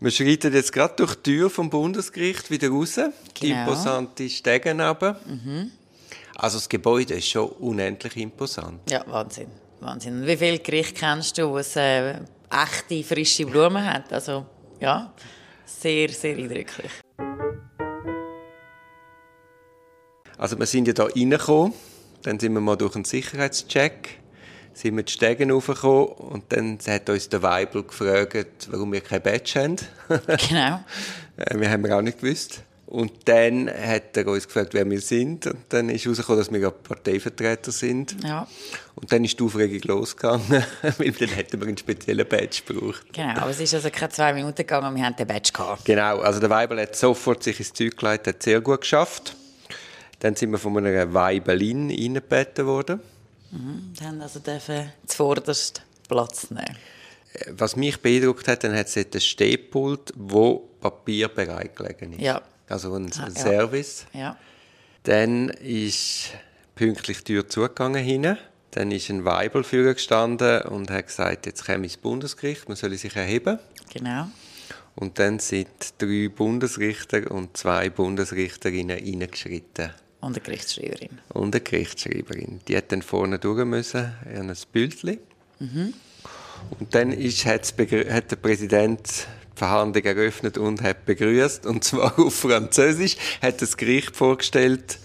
Wir schreiten jetzt gerade durch die Tür vom Bundesgericht wieder raus. Genau. Die imposante runter. Mhm. Also das Gebäude ist schon unendlich imposant. Ja, Wahnsinn. Wahnsinn. Wie viele Gerichte kennst du, wo es äh, echte, frische Blumen hat? Also, ja, sehr, sehr eindrücklich. Also wir sind ja hier reingekommen, dann sind wir mal durch einen Sicherheitscheck, sind wir die Stegen raufgekommen und dann hat uns der Weibel gefragt, warum wir kein Badge haben. Genau. Äh, wir haben wir auch nicht gewusst. Und dann hat er uns gefragt, wer wir sind. Und dann ist herausgekommen, dass wir ja Parteivertreter sind. Ja. Und dann ist die Aufregung losgegangen, weil dann hätten wir einen speziellen Badge gebraucht. Genau, aber es ist also keine zwei Minuten gegangen und wir haben den Badge gehabt. Genau, also der Weibel hat sofort sich ins Zeug gelegt, hat sehr gut geschafft. Dann sind wir von einer Weibelin reingebeten worden. Mhm, dann also dürfen zuvorderst Platz nehmen. Äh, was mich beeindruckt hat, dann hat es ein Stehpult, wo Papier bereitgelegt ist. Ja. Also ein, ein ah, Service. Ja. Dann ist pünktlich die Tür zugegangen hinten. Dann ist ein Weibel gestanden und hat gesagt, jetzt komme ins Bundesgericht, man soll sich erheben. Genau. Und dann sind drei Bundesrichter und zwei Bundesrichterinnen reingeschritten. Und eine Gerichtsschreiberin. Und eine Gerichtsschreiberin. Die hat dann vorne durch müssen, in ein Bildchen. Mhm. Und dann ist, hat der Präsident die Verhandlung eröffnet und hat begrüßt und zwar auf Französisch, hat das Gericht vorgestellt.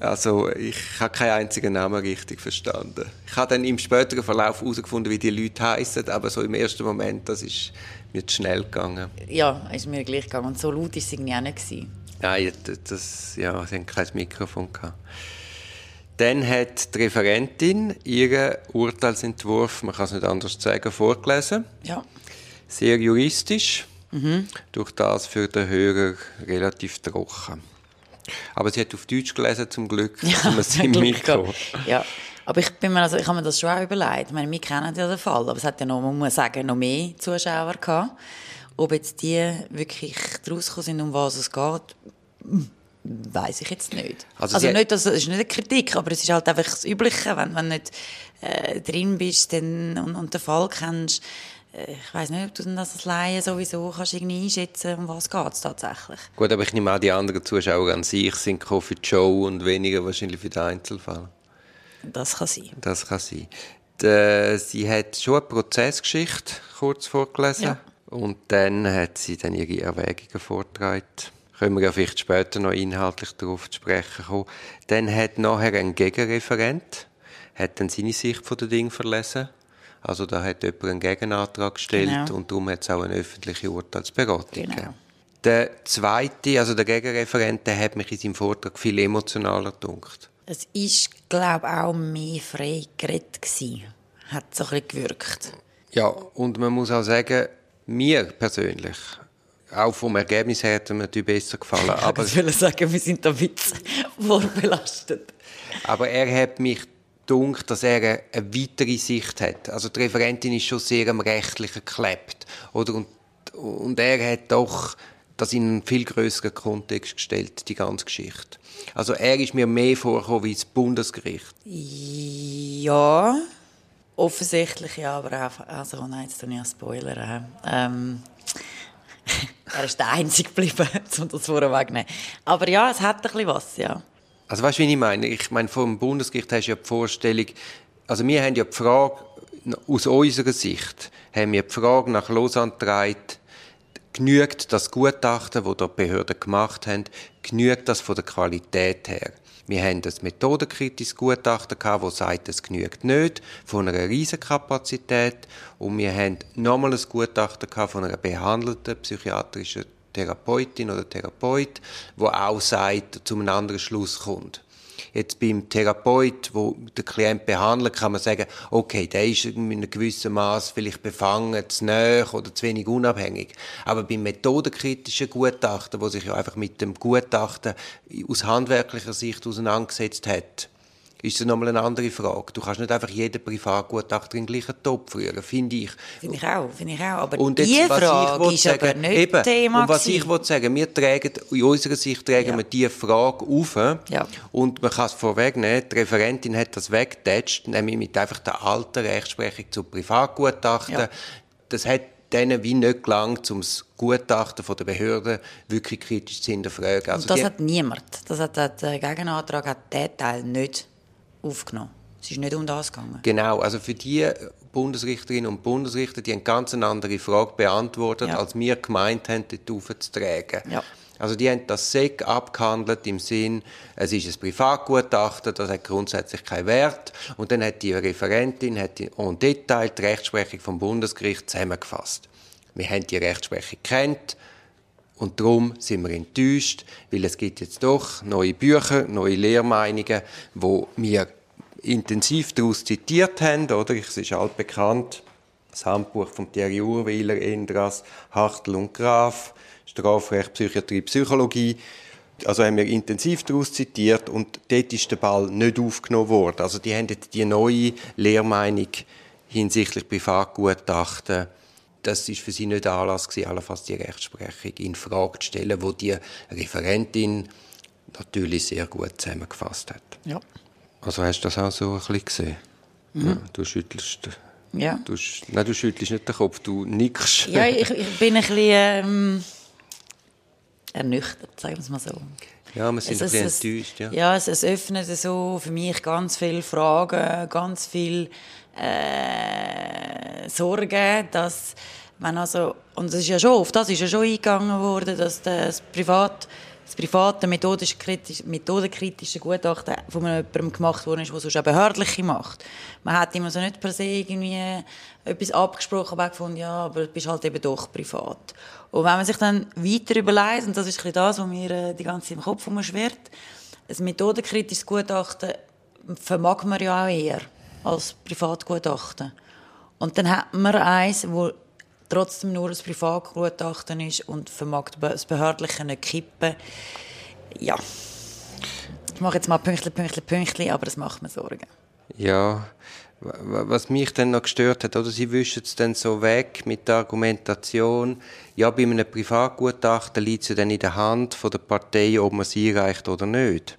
Also ich habe keinen einzigen Namen richtig verstanden. Ich habe dann im späteren Verlauf herausgefunden, wie die Leute heißen, aber so im ersten Moment, das ist mir zu schnell gegangen. Ja, ist mir gleich gegangen und so laut war es irgendwie auch nicht. Nein, das, ja, sie hatten kein Mikrofon. Gehabt. Dann hat die Referentin ihren Urteilsentwurf, man kann es nicht anders sagen, vorgelesen. Ja. Sehr juristisch, mhm. durch das für den Hörer relativ trocken. Aber sie hat auf Deutsch gelesen, zum Glück. Ja, wir sind mitgekommen. Ja. Aber ich, bin mir also, ich habe mir das schon auch überlegt. Ich meine, wir kennen ja den Fall, aber es hat ja noch, man muss sagen, noch mehr Zuschauer gehabt. Ob jetzt die wirklich rausgekommen sind, um was es geht, weiß ich jetzt nicht. Also, also nicht, das ist nicht eine Kritik, aber es ist halt einfach das Übliche, wenn, du nicht äh, drin bist dann, und, und den Fall kennst. Äh, ich weiß nicht, ob du das als Laie sowieso kannst irgendwie einschätzen um was geht es tatsächlich. Gut, aber ich nehme an, die anderen Zuschauer an sich sind für die Show und weniger wahrscheinlich für den Einzelfall. Das kann sein. Das kann sein. Die, sie hat schon eine Prozessgeschichte kurz vorgelesen. Ja. Und dann hat sie dann ihre Erwägungen vorgetragen. Können wir ja vielleicht später noch inhaltlich darauf zu sprechen kommen. Dann hat nachher ein Gegenreferent, hat dann seine Sicht von den Dingen verlesen. Also da hat jemand einen Gegenantrag gestellt genau. und darum hat es auch eine öffentliche Urteilsberatung genau. gegeben. Der zweite, also der Gegenreferent, der hat mich in seinem Vortrag viel emotionaler gedunkt. Es war, glaube ich, auch mehr frei geredet Hat so ein bisschen gewirkt. Ja, und man muss auch sagen, mir persönlich, auch vom Ergebnis her hat mir natürlich besser gefallen. Aber ich sagen, wir sind da Witz vorbelastet. Aber er hat mich dunkt, dass er eine weitere Sicht hat. Also die Referentin ist schon sehr am Rechtlichen geklebt. Oder? Und, und er hat doch das in einen viel größeren Kontext gestellt, die ganze Geschichte. Also er ist mir mehr vorgekommen wie das Bundesgericht. Ja, offensichtlich ja, aber auch, also nein, jetzt tue ich einen Spoiler. Ähm, er ist der Einzige geblieben, um das vorwegzunehmen. Aber ja, es hat ein bisschen was, ja. Also weißt du, wie ich meine? Ich meine, vom Bundesgericht hast du ja die Vorstellung, also wir haben ja die Frage, aus unserer Sicht, haben wir die Frage nach Lausanne genügt das Gutachten, das die Behörden gemacht haben, genügt das von der Qualität her? Wir haben ein methodenkritisches Gutachten gehabt, das sagt, es genügt nicht, von einer riesen Kapazität. Und wir haben nochmal ein Gutachten gehabt von einer behandelten psychiatrischen Therapeutin oder Therapeut, wo auch sagt, zu einem anderen Schluss kommt. Jetzt beim Therapeut, wo der Klient behandelt, kann man sagen, okay, der ist in einem gewissen Maß vielleicht befangen, zu nahe oder zu wenig unabhängig. Aber beim methodenkritischen Gutachten, wo sich ja einfach mit dem Gutachten aus handwerklicher Sicht auseinandergesetzt hat, ist das nochmal eine andere Frage. Du kannst nicht einfach jeden Privatgutachter in den gleichen Topf rühren, finde ich. Finde ich auch, finde ich auch. Aber und jetzt, die Frage ist sagen, aber nicht eben, Thema Und was gewesen. ich will sagen, wir tragen, in unserer Sicht tragen ja. wir diese Frage auf ja. und man kann es vorwegnehmen, die Referentin hat das weggetatscht, nämlich mit einfach der alten Rechtsprechung zu Privatgutachten. Ja. Das hat denen wie nicht gelangt, um das Gutachten von der Behörde wirklich kritisch zu hinterfragen. Also das hat niemand. Das hat, der Gegenantrag hat diesen Teil nicht aufgenommen. Es ist nicht um das gegangen. Genau, also für die Bundesrichterinnen und Bundesrichter, die eine ganz andere Frage beantwortet, ja. als wir gemeint haben, dort aufzutragen. Ja. Also die haben das SEC abgehandelt im Sinn, es ist ein Privatgutachten, das hat grundsätzlich keinen Wert. Und dann hat die Referentin hat die en Detail die Rechtsprechung vom Bundesgericht zusammengefasst. Wir haben die Rechtsprechung kennt und darum sind wir enttäuscht, weil es gibt jetzt doch neue Bücher, neue Lehrmeinungen, wo wir intensiv daraus zitiert haben, oder? Es ist altbekannt, das Handbuch von Thierry Urweiler, Endras, Hartl und Graf, Strafrecht, Psychiatrie, Psychologie. Also haben wir intensiv daraus zitiert und dort ist der Ball nicht aufgenommen worden. Also die haben jetzt die neue Lehrmeinung hinsichtlich Privatgutachten das ist für sie nicht Anlass gewesen, allenfalls die Rechtsprechung in Frage zu stellen, wo die Referentin natürlich sehr gut zusammengefasst hat. Ja. Also hast du das auch so ein bisschen gesehen? Mhm. Ja, du schüttelst. Ja. Du, nein, du schüttelst nicht den Kopf, du nickst. Ja, ich, ich bin ein bisschen ähm, ernüchtert, sagen wir es mal so. Ja, wir sind es, ein bisschen enttäuscht. Ja, ja es, es öffnet so für mich ganz viele Fragen, ganz viele äh, Sorgen, dass wenn also, und das ist ja schon, auf das ist ja schon eingegangen worden, dass das Privat das private methodenkritische Gutachten von jemandem gemacht worden ist, der sonst eine behördliche macht. Man hat immer so nicht per se irgendwie etwas abgesprochen, aber gefunden, ja, aber du bist halt eben doch privat. Und wenn man sich dann weiter überlegt, und das ist ein das, was mir äh, die ganze Zeit im Kopf umschwirrt, ein methodenkritisches Gutachten vermag man ja auch eher als Privatgutachten. Und dann hat man eins, wo trotzdem nur ein Privatgutachten ist und vermag das Behördliche nicht kippen. Ja, ich mache jetzt mal Pünktchen, Pünktchen, Pünktchen, aber das macht mir Sorgen. Ja, was mich dann noch gestört hat, oder sie wischen es dann so weg mit der Argumentation, ja, bei einem Privatgutachten liegt es ja dann in der Hand von der Partei, ob man es einreicht oder nicht.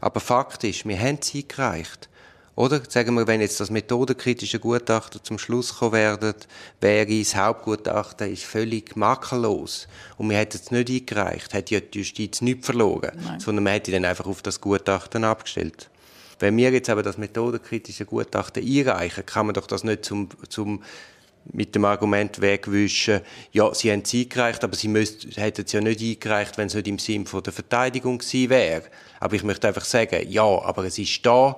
Aber Fakt ist, wir haben es eingereicht. Oder sagen wir, wenn jetzt das methodenkritische Gutachten zum Schluss kommen werden, wäre das Hauptgutachten ist völlig makellos und wir hätten es nicht eingereicht, hätte ja die Justiz nichts verloren, Nein. sondern man hätte dann einfach auf das Gutachten abgestellt. Wenn wir jetzt aber das methodenkritische Gutachten einreichen, kann man doch das nicht zum, zum mit dem Argument wegwischen, ja, sie haben es eingereicht, aber sie müsst, hätten es ja nicht eingereicht, wenn es nicht im Sinn der Verteidigung gewesen wäre. Aber ich möchte einfach sagen, ja, aber es ist da,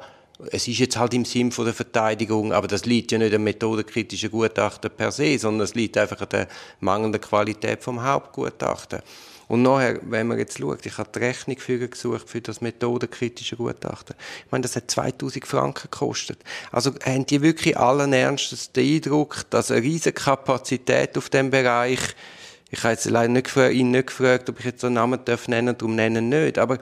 es ist jetzt halt im Sinn von der Verteidigung, aber das liegt ja nicht am methodenkritischen Gutachten per se, sondern es liegt einfach an der mangelnden Qualität vom Hauptgutachten. Und nachher, wenn man jetzt schaut, ich habe die Rechnung für gesucht für das methodenkritische Gutachten. Ich meine, das hat 2000 Franken gekostet. Also haben die wirklich allen Ernstes den Eindruck, dass eine riesige Kapazität auf dem Bereich ich habe jetzt leider nicht gefragt, ihn nicht gefragt, ob ich jetzt so einen Namen darf nennen, darum nennen nicht, aber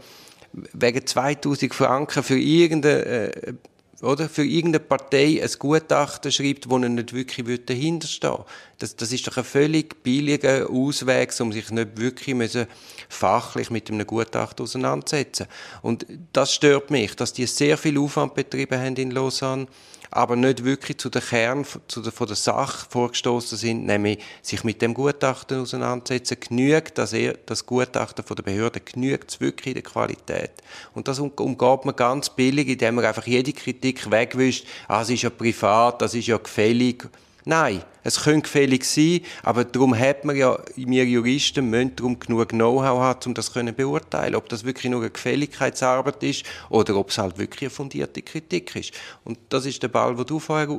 wegen 2000 Franken für irgendeine, äh, oder, für irgendeine Partei ein Gutachten schreibt, wo er nicht wirklich dahinterstehen das, das ist doch ein völlig billiger Ausweg, um sich nicht wirklich müssen fachlich mit einem Gutachten auseinanderzusetzen. Und das stört mich, dass die sehr viel Aufwand betrieben haben in Lausanne aber nicht wirklich zu der Kern zu der, von der Sache vorgestoßen sind, nämlich sich mit dem Gutachten auseinandersetzen. Genügt das, das Gutachten von der Behörde, genügt es wirklich der Qualität. Und das umgeht man ganz billig, indem man einfach jede Kritik wegwischt, ah, es ist ja privat, das ist ja gefällig. Nein, es könnte gefällig sein, aber darum hat man ja, wir Juristen müssen darum genug Know-how haben, um das zu beurteilen, ob das wirklich nur eine Gefälligkeitsarbeit ist oder ob es halt wirklich eine fundierte Kritik ist. Und das ist der Ball, den du vorher äh,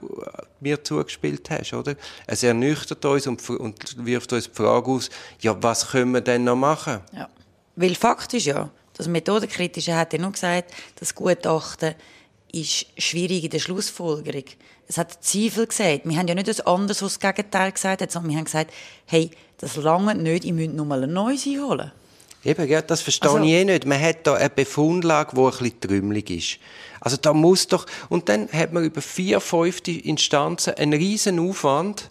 mir zugespielt hast, oder? Es ernüchtert uns und, und wirft uns die Frage aus, ja, was können wir denn noch machen? Ja. Weil Fakt ist ja, das Methodenkritische hat ja nur gesagt, das Gutachten ist schwierig in der Schlussfolgerung. Es hat Zweifel gesagt. Wir haben ja nicht das anderes, was das Gegenteil gesagt hat, sondern wir haben gesagt, hey, das lange nicht, ich müsste nochmal ein neues einholen. Eben, ja, das verstehe also, ich eh nicht. Man hat da eine Befundlage, die ein bisschen trümmelig ist. Also da muss doch, und dann hat man über vier, fünf Instanzen einen riesen Aufwand,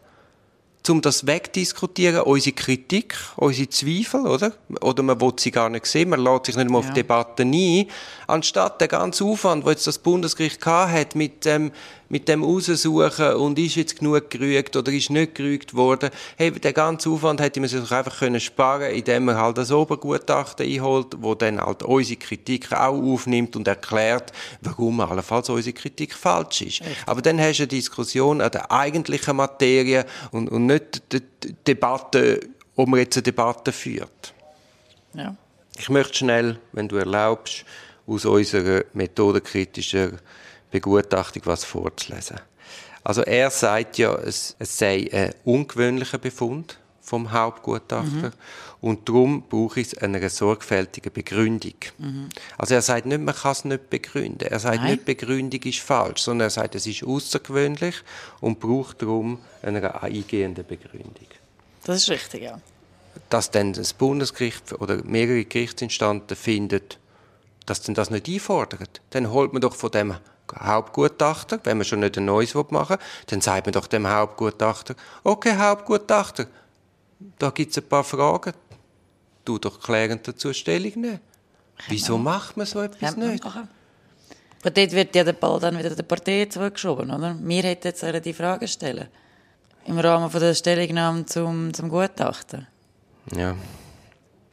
um das wegdiskutieren, unsere Kritik, unsere Zweifel, oder? Oder man will sie gar nicht sehen, man lässt sich nicht mehr ja. auf Debatten ein, anstatt der ganze Aufwand, wo jetzt das Bundesgericht hat mit dem mit dem raussuchen und ist jetzt genug gerügt oder ist nicht gerügt worden. Hey, den ganzen Aufwand hätte man sich doch einfach können sparen indem man halt das Obergutachten einholt, wo dann halt unsere Kritik auch aufnimmt und erklärt, warum allenfalls unsere Kritik falsch ist. Echt? Aber dann hast du eine Diskussion an der eigentlichen Materie und, und nicht die, die Debatte, ob man jetzt eine Debatte führt. Ja. Ich möchte schnell, wenn du erlaubst, aus unserer methodenkritischen Begutachtung was vorzulesen. Also er sagt ja, es, es sei ein ungewöhnlicher Befund vom Hauptgutachter mhm. und darum brauche ich eine sorgfältige Begründung. Mhm. Also er sagt nicht, man kann es nicht begründen. Er sagt Nein. nicht, Begründung ist falsch, sondern er sagt, es ist außergewöhnlich und braucht darum eine eingehende Begründung. Das ist richtig, ja. Dass dann das Bundesgericht oder mehrere Gerichtsinstanten findet, dass denn das nicht einfordert, dann holt man doch von dem Hauptgutachter, wenn man schon nicht ein neues machen will, dann sagt man doch dem Hauptgutachter, okay, Hauptgutachter, da gibt es ein paar Fragen, du doch klärend dazu Stellung nehmen. Wieso macht man so etwas nicht? Aber dort wird ja der Ball dann wieder der Partei zurückgeschoben, oder? Wir hätten jetzt die Frage stellen. Im Rahmen von der Stellungnahme zum, zum Gutachten. Ja.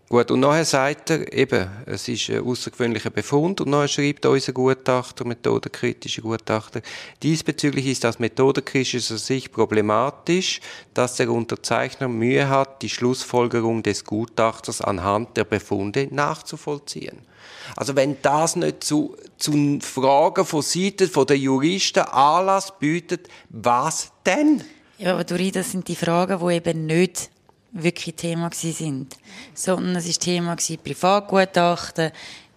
Gut, und nachher sagt er eben, es ist ein außergewöhnlicher Befund und nachher schreibt unser Gutachter, methodenkritische Gutachter, diesbezüglich ist aus methodenkritischer Sicht problematisch, dass der Unterzeichner Mühe hat, die Schlussfolgerung des Gutachters anhand der Befunde nachzuvollziehen. Also wenn das nicht zu, zu Fragen von Seiten der Juristen Anlass bietet, was denn? Ja, aber Dori, das sind die Fragen, die eben nicht wirklich Thema sind, sondern es war Thema Privatgutachten,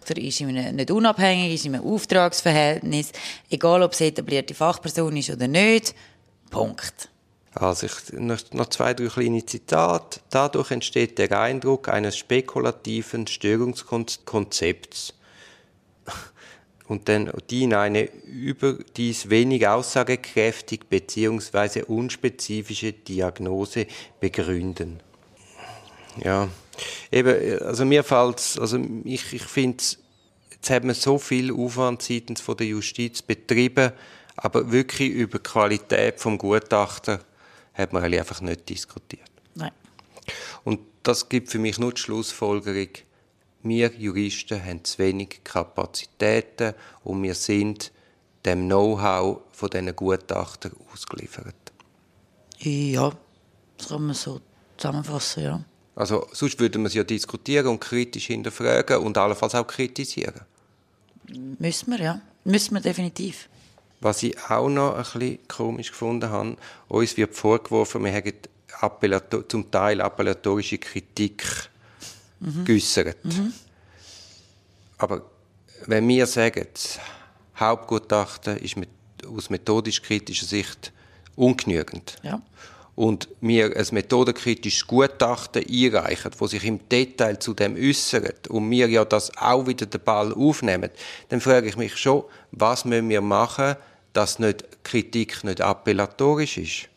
oder ist ihm nicht unabhängig, ist ihm ein Auftragsverhältnis, egal ob es etablierte Fachperson ist oder nicht. Punkt. Also ich, noch zwei, drei kleine Zitate. Dadurch entsteht der Eindruck eines spekulativen Störungskonzepts und dann die in eine überdies wenig aussagekräftig bzw. unspezifische Diagnose begründen ja. Eben, also mir fällt also ich, ich finde, jetzt hat man so viel Aufwand seitens von der Justiz betrieben, aber wirklich über die Qualität vom Gutachten hat man einfach nicht diskutiert. Nein. Und das gibt für mich nur die Schlussfolgerung, wir Juristen haben zu wenig Kapazitäten und wir sind dem Know-how von diesen Gutachtern ausgeliefert. Ja, das kann man so zusammenfassen, ja. Also sonst würden wir es ja diskutieren und kritisch hinterfragen und allenfalls auch kritisieren. Müssen wir, ja. Müssen wir definitiv. Was ich auch noch ein bisschen komisch gefunden habe, uns wird vorgeworfen, wir hätten zum Teil appellatorische Kritik mhm. geäußert. Mhm. Aber wenn wir sagen, das Hauptgutachten ist mit, aus methodisch-kritischer Sicht ungenügend ja und mir ein methodenkritisches Gutachten einreichen, wo sich im Detail zu dem äußert und mir ja das auch wieder den Ball aufnehmen, dann frage ich mich schon, was müssen wir machen, dass nicht Kritik nicht appellatorisch ist?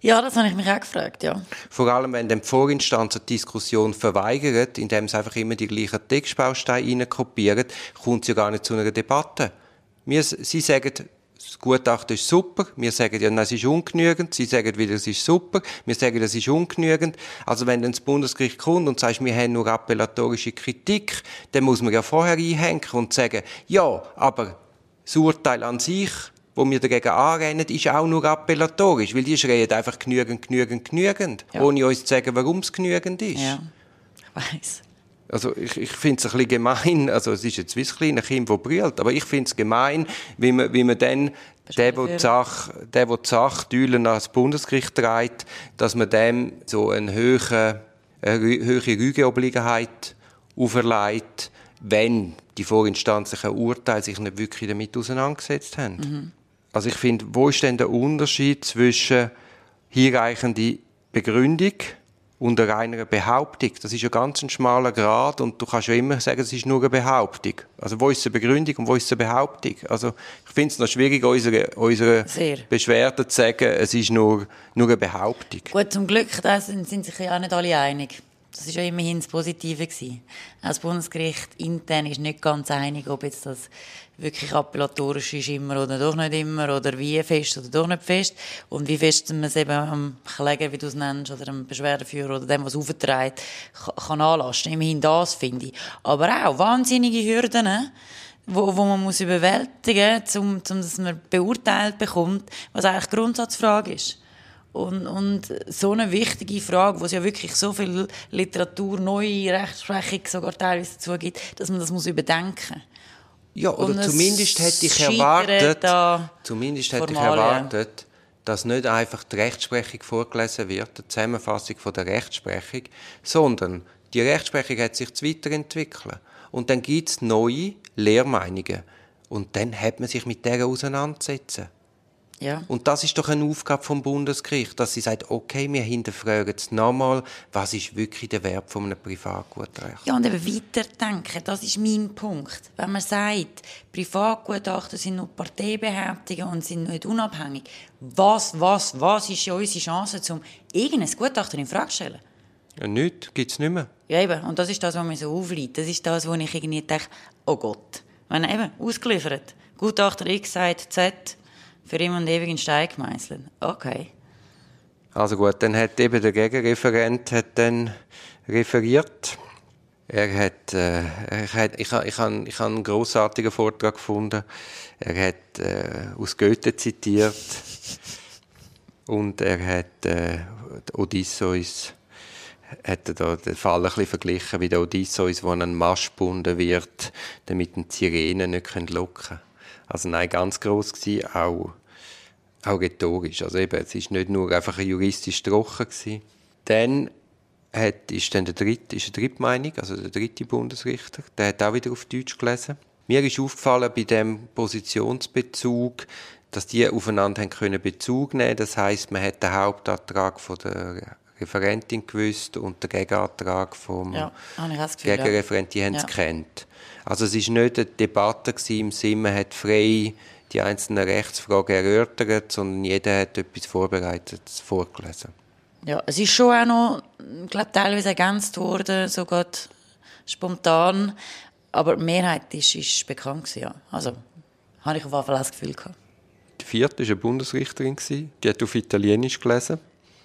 Ja, das habe ich mich auch gefragt, ja. Vor allem, wenn die Vorinstanz eine Diskussion verweigert, indem sie einfach immer die gleichen Textbausteine kopieren, kommt es ja gar nicht zu einer Debatte. Wir, sie sagen, das Gutachten ist super. Wir sagen ja, es ist ungenügend. Sie sagen wieder, es ist super. Wir sagen, es ist ungenügend. Also wenn dann das Bundesgericht kommt und sagt, wir haben nur appellatorische Kritik, dann muss man ja vorher einhängen und sagen, ja, aber das Urteil an sich, wo wir dagegen anrennen, ist auch nur appellatorisch, weil die schreien einfach genügend, genügend, genügend, ja. ohne uns zu sagen, warum es genügend ist. Ja, ich weiss. Also ich, ich finde es ein bisschen gemein, also es ist jetzt wie ein kleines Kind, das brüllt, aber ich finde es gemein, wie man, wie man dann der, der die Sache, der, der die Sache ans Bundesgericht trägt, dass man dem so eine höhere, eine höhere Rügeobliegenheit auferlegt, wenn die vorinstanzlichen Urteile sich nicht wirklich damit auseinandergesetzt haben. Mhm. Also ich finde, wo ist denn der Unterschied zwischen hinreichende Begründung unter einer Behauptung. Das ist ja ganz ein schmaler Grad und du kannst ja immer sagen, es ist nur eine Behauptung. Also wo ist die Begründung und wo ist die Behauptung? Also ich finde es noch schwierig, unsere, unsere Beschwerde zu sagen, es ist nur, nur eine Behauptung. Gut, zum Glück da sind, sind sich ja nicht alle einig. Das ist ja immerhin das Positive gewesen. Auch das Bundesgericht intern ist nicht ganz einig, ob jetzt das wirklich appellatorisch ist immer oder doch nicht immer oder wie fest oder doch nicht fest und wie fest man es eben am Kläger, wie du es nennst, oder am Beschwerdeführer oder dem, was aufträgt, kann anlasten. Immerhin das, finde ich. Aber auch wahnsinnige Hürden, ne? wo, wo man muss überwältigen muss, um, um dass man beurteilt bekommt, was eigentlich Grundsatzfrage ist. Und, und so eine wichtige Frage, wo es ja wirklich so viel Literatur, neue Rechtsprechung sogar teilweise dazu gibt, dass man das muss überdenken Ja, oder und zumindest hätte ich erwartet, zumindest hätte ich erwartet, dass nicht einfach die Rechtsprechung vorgelesen wird, die Zusammenfassung von der Rechtsprechung, sondern die Rechtsprechung hat sich weiterentwickelt. Und dann gibt es neue Lehrmeinungen. Und dann hat man sich mit der auseinandersetzen. Ja. Und das ist doch eine Aufgabe vom Bundesgericht, dass sie sagt, okay, wir hinterfragen es nochmal, was ist wirklich der Wert von einem Privatgutrecht. Ja, und eben weiterdenken, das ist mein Punkt. Wenn man sagt, Privatgutachten sind nur Parteibehauptungen und sind nicht unabhängig, was, was, was ist ja unsere Chance, um irgendein Gutachten in Frage zu stellen? Ja, nichts, gibt es nicht mehr. Ja, eben. Und das ist das, was mir so aufliegt. Das ist das, wo ich irgendwie denke, oh Gott. Wenn eben, ausgeliefert. Gutachter X sagt Z, für immer und ewig in Stein gemeißelt. Okay. Also gut, dann hat eben der Gegenreferent hat dann referiert. Er hat, äh, er hat ich, ich, habe, ich habe einen grossartigen Vortrag gefunden. Er hat äh, aus Goethe zitiert und er hat äh, Odysseus hat da den Fall ein bisschen verglichen, wie der Odysseus, wo an einen Mast gebunden wird, damit die Sirenen nicht locken können. Also nein, ganz gross gewesen, auch, auch rhetorisch. Also eben, es ist nicht nur einfach ein juristisch trocken gewesen. Dann hat, ist dann der dritte, ist eine dritte Meinung, also der dritte Bundesrichter, der hat auch wieder auf Deutsch gelesen. Mir ist aufgefallen bei dem Positionsbezug, dass die aufeinander haben können Bezug nehmen. Das heißt, man hat den Hauptantrag von der Referentin gewusst und der Gegenantrag vom ja, Gegenreferent, die haben es ja. gekannt. Also es war nicht eine Debatte im Sinne, man hat frei die einzelnen Rechtsfragen erörtert, sondern jeder hat etwas vorbereitet, vorgelesen. Ja, es ist schon auch noch, ich glaube, teilweise ergänzt worden, sogar spontan, aber die Mehrheit ist, ist bekannt gewesen, ja. Also, habe ich auf jeden Fall das Gefühl gehabt. Die vierte war eine Bundesrichterin, die hat auf Italienisch gelesen.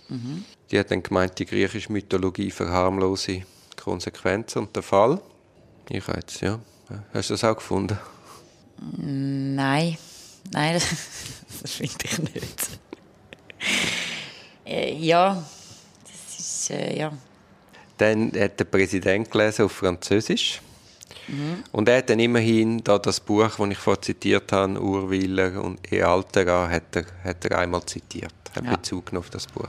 Mhm. Die hat dann gemeint, die griechische Mythologie verharmlose Konsequenzen und der Fall. Ich jetzt, ja. Hast du das auch gefunden? Nein. Nein, das, finde ich nicht. äh, ja, das ist, äh, ja. Dann hat der Präsident gelesen auf Französisch. Mhm. Und er hat dann immerhin da das Buch, das ich vorhin zitiert habe, Urwiller und E. Altera, hat er, hat er einmal zitiert. Hat ja. Bezug genommen auf das Buch.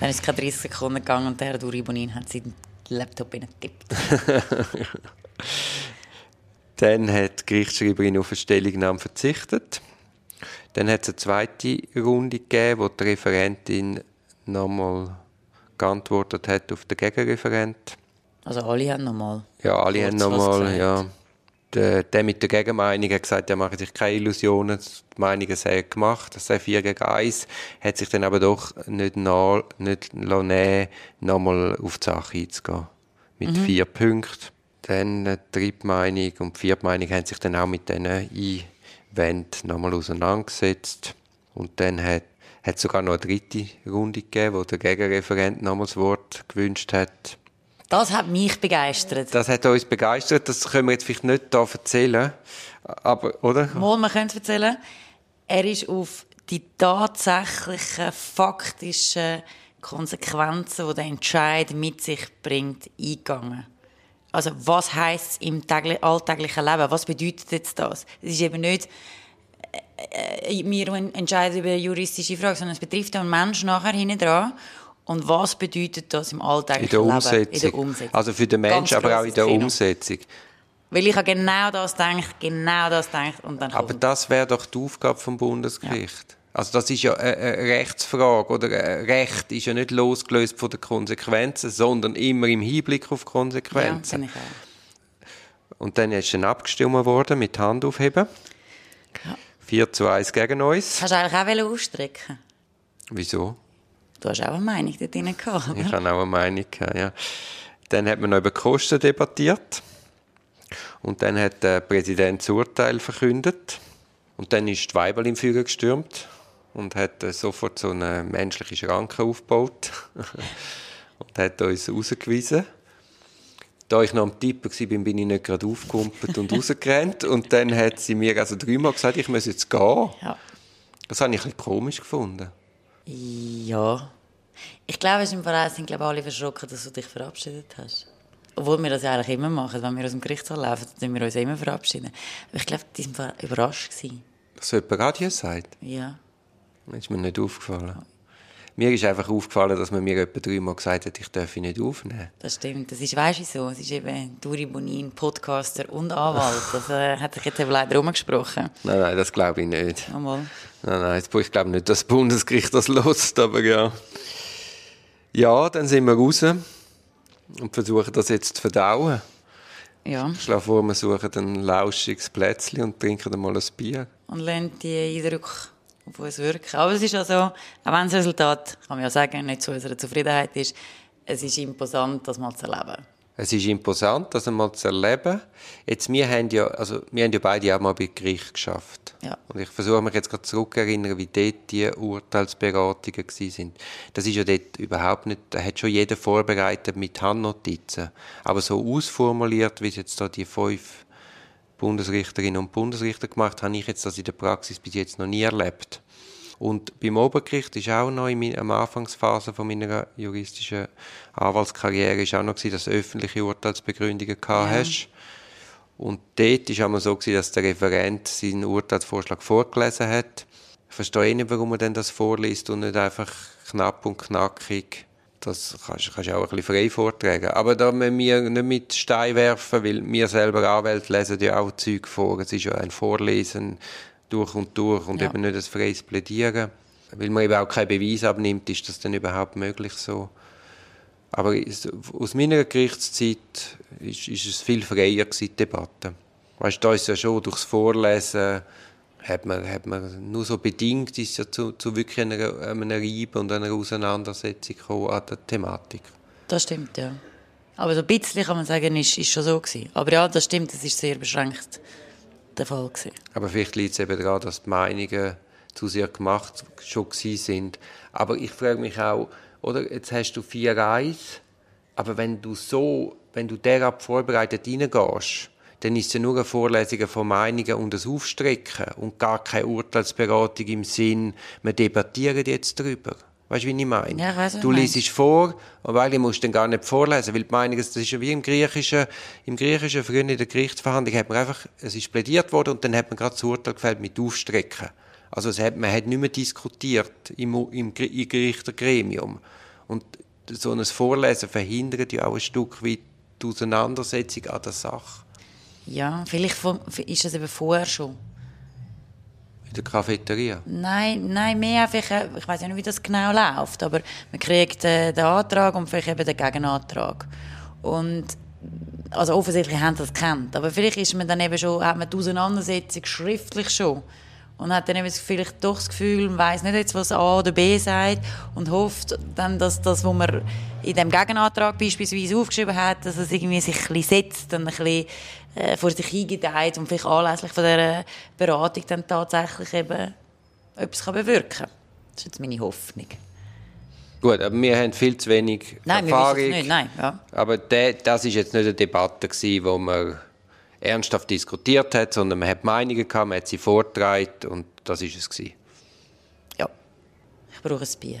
Dann ist es keine 30 Sekunden gegangen und der Herr Duribonin hat seinen Laptop getippt. Dann hat die Gerichtsschreiberin auf eine Stellungnahme verzichtet. Dann hat es eine zweite Runde gegeben, wo die Referentin nochmal geantwortet hat auf den Gegenreferent. Also alle haben nochmal? Ja, alle haben nochmal, ja der, der mit der Gegenmeinung hat gesagt, er mache sich keine Illusionen, die Meinungen seien gemacht, das sei 4 gegen 1, hat sich dann aber doch nicht, nach, nicht nehmen, nochmal auf die Sache einzugehen. Mit mhm. vier Punkten. Dann die dritte Meinung und die vierte Meinung haben sich dann auch mit diesen Einwänden nochmal auseinandergesetzt. Und dann hat es sogar noch eine dritte Runde gegeben, wo der Gegenreferent nochmals das Wort gewünscht hat. Das hat mich begeistert. Das hat uns begeistert. Das können wir jetzt vielleicht nicht hier erzählen. Aber, oder? Mal, man könnte erzählen. Er ist auf die tatsächlichen, faktischen Konsequenzen, die der Entscheid mit sich bringt, eingegangen. Also, was heisst es im alltäglichen Leben? Was bedeutet jetzt das? Es ist eben nicht, äh, äh wir entscheiden über eine juristische Frage, sondern es betrifft den Menschen nachher hinten dran. Und was bedeutet das im alltäglichen in der Leben? In der Umsetzung. Also für den Menschen, aber auch in der. Umsetzung. Weil ich habe genau das gedacht, genau das gedacht und dann Aber das wäre doch die Aufgabe vom Bundesgericht. Ja. Also das ist ja eine Rechtsfrage oder ein Recht ist ja nicht losgelöst von den Konsequenzen, sondern immer im Hinblick auf Konsequenzen. Ja. Und dann ist dann abgestimmt worden mit Handaufheben. Ja. 4 zu 1 gegen uns. Hast du eigentlich auch ausstrecken Wieso? Du hast auch eine Meinung dort drin gehabt, oder? Ich habe auch eine Meinung gehabt, ja. Dann hat man noch über Kosten debattiert. Und dann hat der Präsident das Urteil verkündet. Und dann ist die Weibel im Führer gestürmt und hat äh, sofort so eine menschliche Schranke aufgebaut und hat uns rausgewiesen. Da ich noch am Tippen war, bin ich nicht gerade aufgekumpelt und rausgerannt. Und dann hat sie mir also dreimal gesagt, ich muss jetzt gehen. Ja. Das habe ich ein bisschen komisch gefunden. Ja. Ich glaube, es im Verein sind glaube alle verschrocken, dass du dich verabschiedet hast. Obwohl wir das ja eigentlich immer machen. Wenn wir aus dem Gerichtssaal laufen, dann wir uns immer verabschieden. Aber ich glaube, die waren überrascht. Dass jemand Radio sagt? Ja. Das ist mir nicht aufgefallen. Mir ist einfach aufgefallen, dass man mir etwa dreimal gesagt hat, ich darf ihn nicht aufnehmen. Das stimmt. Das ist, weißt du so, es ist eben Duri Bonin, Podcaster und Anwalt. Das äh, hat sich jetzt eben leider rumgesprochen. Nein, nein, das glaube ich nicht. Einmal. Nein, nein, ich glaube nicht, dass das Bundesgericht das lost, aber ja. Ja, dann sind wir raus und versuchen das jetzt zu verdauen. Ja. Ich schlage vor, wir suchen ein lauschiges Plätzchen und trinken mal ein Bier. Und lernen die Eindrücke auf uns wirken. Aber es ist also, auch wenn das Resultat, kann man ja sagen, nicht zu unserer Zufriedenheit ist, es ist imposant, das mal zu erleben. Es ist imposant, das einmal zu erleben. Jetzt, wir haben ja, also, wir haben ja beide auch mal bei Gericht geschafft. Ja. Und ich versuche mich jetzt gerade zurückerinnern, wie dort die Urteilsberatungen sind. Das ist ja dort überhaupt nicht, da hat schon jeder vorbereitet mit Handnotizen. Aber so ausformuliert, wie es jetzt da die fünf Bundesrichterinnen und Bundesrichter gemacht habe ich jetzt das in der Praxis bis jetzt noch nie erlebt. Und beim Obergericht ist auch noch in meiner Anfangsphase von meiner juristischen Anwaltskarriere ist auch noch gewesen, dass du öffentliche Urteilsbegründungen ja. hast. Und dort war es so, gewesen, dass der Referent seinen Urteilsvorschlag vorgelesen hat. Ich verstehe nicht, warum er denn das vorliest und nicht einfach knapp und knackig. Das kannst, kannst du auch ein bisschen frei vortragen. Aber da müssen wir nicht mit Stein werfen, weil wir selber Anwälte lesen ja auch Zeug vor. Es ist ja ein Vorlesen durch und durch und ja. eben nicht ein freies Plädieren. Weil man eben auch keinen Beweis abnimmt, ist das dann überhaupt möglich so. Aber aus meiner Gerichtszeit ist, ist es viel freier gewesen, die Debatte. Weißt du, da ist ja schon durchs Vorlesen hat man, hat man nur so bedingt ist ja zu, zu wirklich einer, einem Reiben und einer Auseinandersetzung gekommen an der Thematik. Das stimmt, ja. Aber so ein bisschen kann man sagen, ist, ist schon so gewesen. Aber ja, das stimmt, es ist sehr beschränkt der Fall gewesen. Aber vielleicht liegt es eben daran, dass die Meinungen zu sehr gemacht schon sind. Aber ich frage mich auch, oder, jetzt hast du vier Reis, aber wenn du so, wenn du derab vorbereitet reingehst, dann ist es ja nur eine Vorlesung von Meinungen und ein Aufstrecken und gar keine Urteilsberatung im Sinn, wir debattieren jetzt darüber. Weißt du, wie ich meine? Ja, weiss, du liest vor, und weil du musst dann gar nicht vorlesen, weil die Meinung, das ist ja wie im Griechischen, im Griechischen, früher in der Gerichtsverhandlung hat man einfach, es ist plädiert worden und dann hat man gerade das Urteil gefällt mit Aufstrecken. Also es hat, man hat nicht mehr diskutiert im, im, im Gerichtsgremium. Und so ein Vorlesen verhindert ja auch ein Stück weit die Auseinandersetzung an der Sache. Ja, vielleicht ist das eben vorher schon. In der Cafeteria? Nein, nein, mehr einfach, äh, ich weiß nicht, wie das genau läuft, aber man kriegt äh, den Antrag und vielleicht eben den Gegenantrag. Und also offensichtlich haben sie das kennt, aber vielleicht ist man dann eben schon, hat man die Auseinandersetzung schriftlich schon und hat dann eben vielleicht doch das Gefühl, man weiß nicht jetzt, was A oder B sagt und hofft dann, dass das, was man in dem Gegenantrag beispielsweise aufgeschrieben hat, dass es irgendwie sich ein bisschen setzt und ein bisschen äh, vor sich hingedeiht und vielleicht anlässlich von dieser Beratung dann tatsächlich eben etwas kann bewirken kann. Das ist jetzt meine Hoffnung. Gut, aber wir haben viel zu wenig nein, Erfahrung. Wir nicht, nein, ja. Aber das war jetzt nicht eine Debatte, gewesen, wo man ernsthaft diskutiert hat, sondern man hat Meinungen gehabt, man hat sie vorgetragen und das war es gewesen. Ja, ich brauche ein Bier.